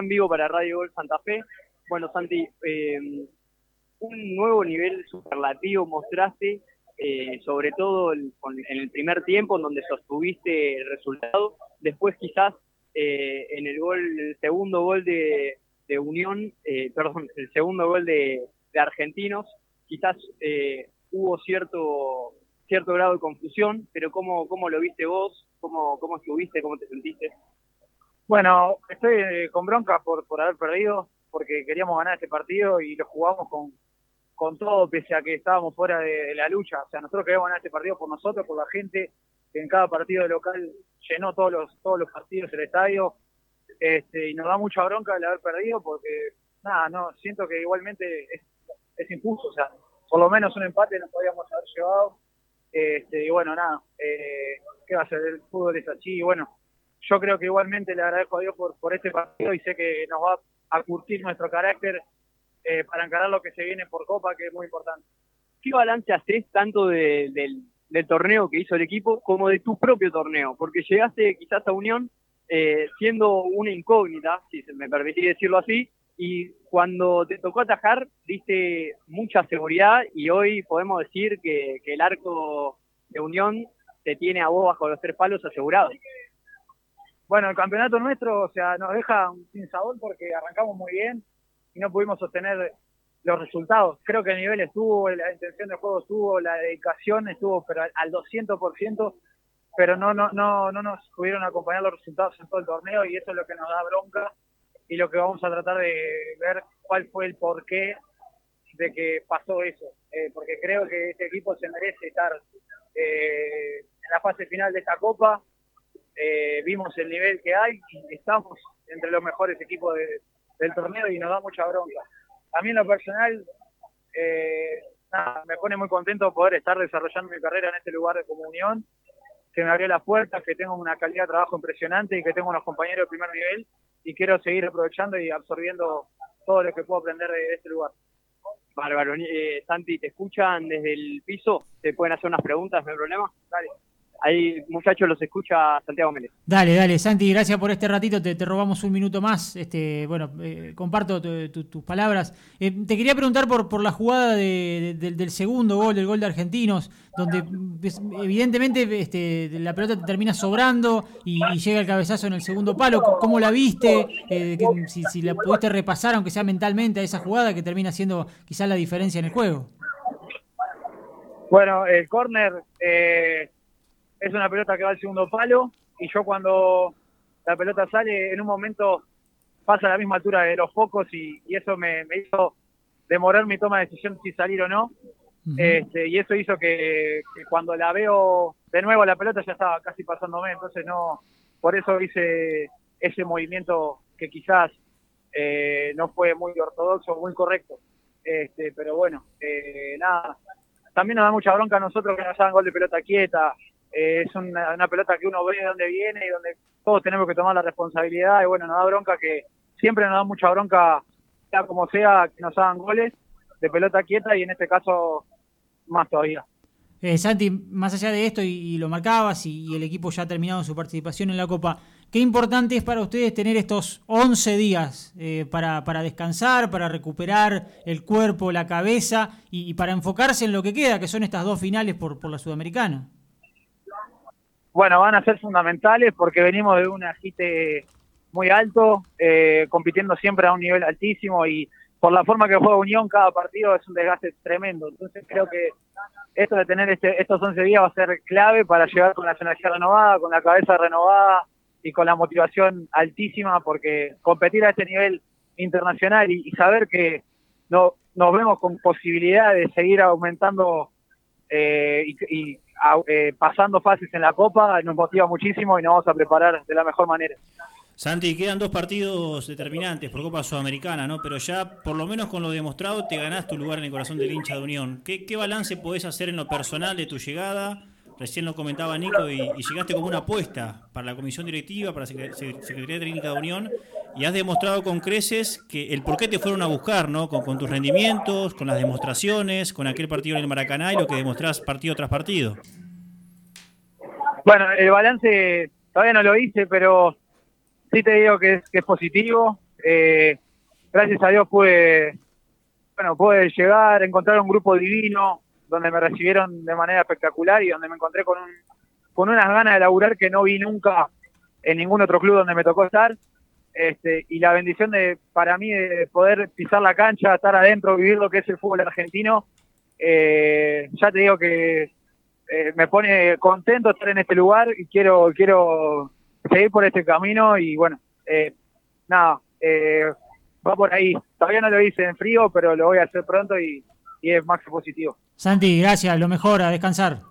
en vivo para Radio Gol Santa Fe. Bueno, Santi, eh, un nuevo nivel superlativo mostraste, eh, sobre todo en el primer tiempo, en donde sostuviste el resultado. Después, quizás eh, en el gol, segundo gol de, Unión, perdón, el segundo gol de, Argentinos, quizás hubo cierto cierto grado de confusión, pero ¿cómo, cómo lo viste vos? ¿Cómo, ¿Cómo estuviste? ¿Cómo te sentiste? Bueno, estoy eh, con bronca por, por haber perdido, porque queríamos ganar este partido y lo jugamos con, con todo, pese a que estábamos fuera de, la lucha. O sea, nosotros queríamos ganar este partido por nosotros, por la gente, que en cada partido local llenó todos los, todos los partidos el estadio. Este, y nos da mucha bronca el haber perdido, porque, nada, no, siento que igualmente es, es injusto. O sea, por lo menos un empate nos podíamos haber llevado. Este, y bueno, nada, eh, ¿qué va a ser? El fútbol es así. Y bueno, yo creo que igualmente le agradezco a Dios por, por este partido y sé que nos va a curtir nuestro carácter eh, para encarar lo que se viene por Copa, que es muy importante. ¿Qué balance haces tanto del, torneo que hizo el equipo como de tu propio torneo? Porque llegaste quizás a Unión eh, siendo una incógnita, si me permitís decirlo así, y cuando te tocó atajar diste mucha seguridad y hoy podemos decir que, que el arco de Unión te tiene a vos bajo los tres palos asegurado. Bueno, el campeonato nuestro, o sea, nos deja sin sabor porque arrancamos muy bien y no pudimos sostener los resultados. Creo que el nivel estuvo, la intención de juego estuvo, la dedicación estuvo pero al 200%, pero no, no, no, no nos pudieron acompañar los resultados en todo el torneo y eso es lo que nos da bronca y lo que vamos a tratar de ver cuál fue el porqué de que pasó eso, eh, porque creo que este equipo se merece estar eh, en la fase final de esta copa eh, vimos el nivel que hay y estamos entre los mejores equipos del torneo y nos da mucha bronca. A mí en lo personal eh, me pone muy contento poder estar desarrollando mi carrera en este lugar de comunión, que me abrió las puertas, que tengo una calidad de trabajo impresionante y que tengo unos compañeros de primer nivel y quiero seguir aprovechando y absorbiendo todo lo que puedo aprender de este lugar. Bárbaro. Eh, Santi, ¿te escuchan desde el piso? ¿Te pueden hacer unas preguntas? ¿No hay problema? Dale. Ahí, muchachos, los escucha Santiago Méndez. Dale, dale, Santi, gracias por este ratito, te, robamos un minuto más. Este, bueno, eh, comparto tus palabras. Eh, te quería preguntar por, por la jugada del segundo gol, del gol de Argentinos, donde pues, evidentemente este, la pelota te termina sobrando y, llega el cabezazo en el segundo palo. ¿Cómo la viste? Eh, si, si, la pudiste repasar, aunque sea mentalmente, a esa jugada que termina siendo quizás la diferencia en el juego. Bueno, el córner es una pelota que va al segundo palo y yo cuando la pelota sale en un momento pasa a la misma altura de los focos y, eso me, hizo demorar mi toma de decisión si salir o no. este, y eso hizo que, cuando la veo de nuevo la pelota ya estaba casi pasándome, entonces no, por eso hice ese movimiento que quizás eh, no fue muy ortodoxo, muy correcto. Este, pero bueno, eh, nada, también nos da mucha bronca a nosotros que nos hagan gol de pelota quieta, eh, es una, pelota que uno ve de dónde viene y donde todos tenemos que tomar la responsabilidad y bueno, nos da bronca que siempre nos da mucha bronca, sea como sea, que nos hagan goles de pelota quieta y en este caso más todavía. Eh, Santi, más allá de esto y, lo marcabas y, el equipo ya ha terminado su participación en la Copa, ¿qué importante es para ustedes tener estos 11 días eh, para, para, descansar, para recuperar el cuerpo, la cabeza y, para enfocarse en lo que queda, que son estas dos finales por, por la Sudamericana? Bueno, van a ser fundamentales porque venimos de un agite muy alto, eh, compitiendo siempre a un nivel altísimo y por la forma que juega Unión, cada partido es un desgaste tremendo. Entonces creo que esto de tener este, estos 11 días va a ser clave para llegar con la energía renovada, con la cabeza renovada y con la motivación altísima porque competir a este nivel internacional y, saber que no, nos vemos con posibilidad de seguir aumentando eh, y eh, pasando fases en la Copa nos motiva muchísimo y nos vamos a preparar de la mejor manera. Santi, quedan dos partidos determinantes por Copa Sudamericana, ¿no? Pero ya, por lo menos con lo demostrado, te ganás tu lugar en el corazón del hincha de Unión. ¿Qué, balance podés hacer en lo personal de tu llegada? Recién lo comentaba Nico y, llegaste como una apuesta para la comisión directiva, para la Secretaría Técnica de Unión y has demostrado con creces que el por qué te fueron a buscar, ¿no? Con, tus rendimientos, con las demostraciones, con aquel partido en el Maracaná y lo que demostrás partido tras partido. Bueno, el balance todavía no lo hice, pero sí te digo que es, que es positivo. Eh, gracias a Dios pude, bueno, pude llegar, encontrar un grupo divino, donde me recibieron de manera espectacular y donde me encontré con, un, con unas ganas de laburar que no vi nunca en ningún otro club donde me tocó estar. Este, y la bendición de para mí de poder pisar la cancha, estar adentro, vivir lo que es el fútbol argentino, eh, ya te digo que eh, me pone contento estar en este lugar y quiero quiero seguir por este camino y bueno, eh, nada, va por ahí. Todavía no lo hice en frío, pero lo voy a hacer pronto y, y es más positivo. Santi, gracias, lo mejor, a descansar.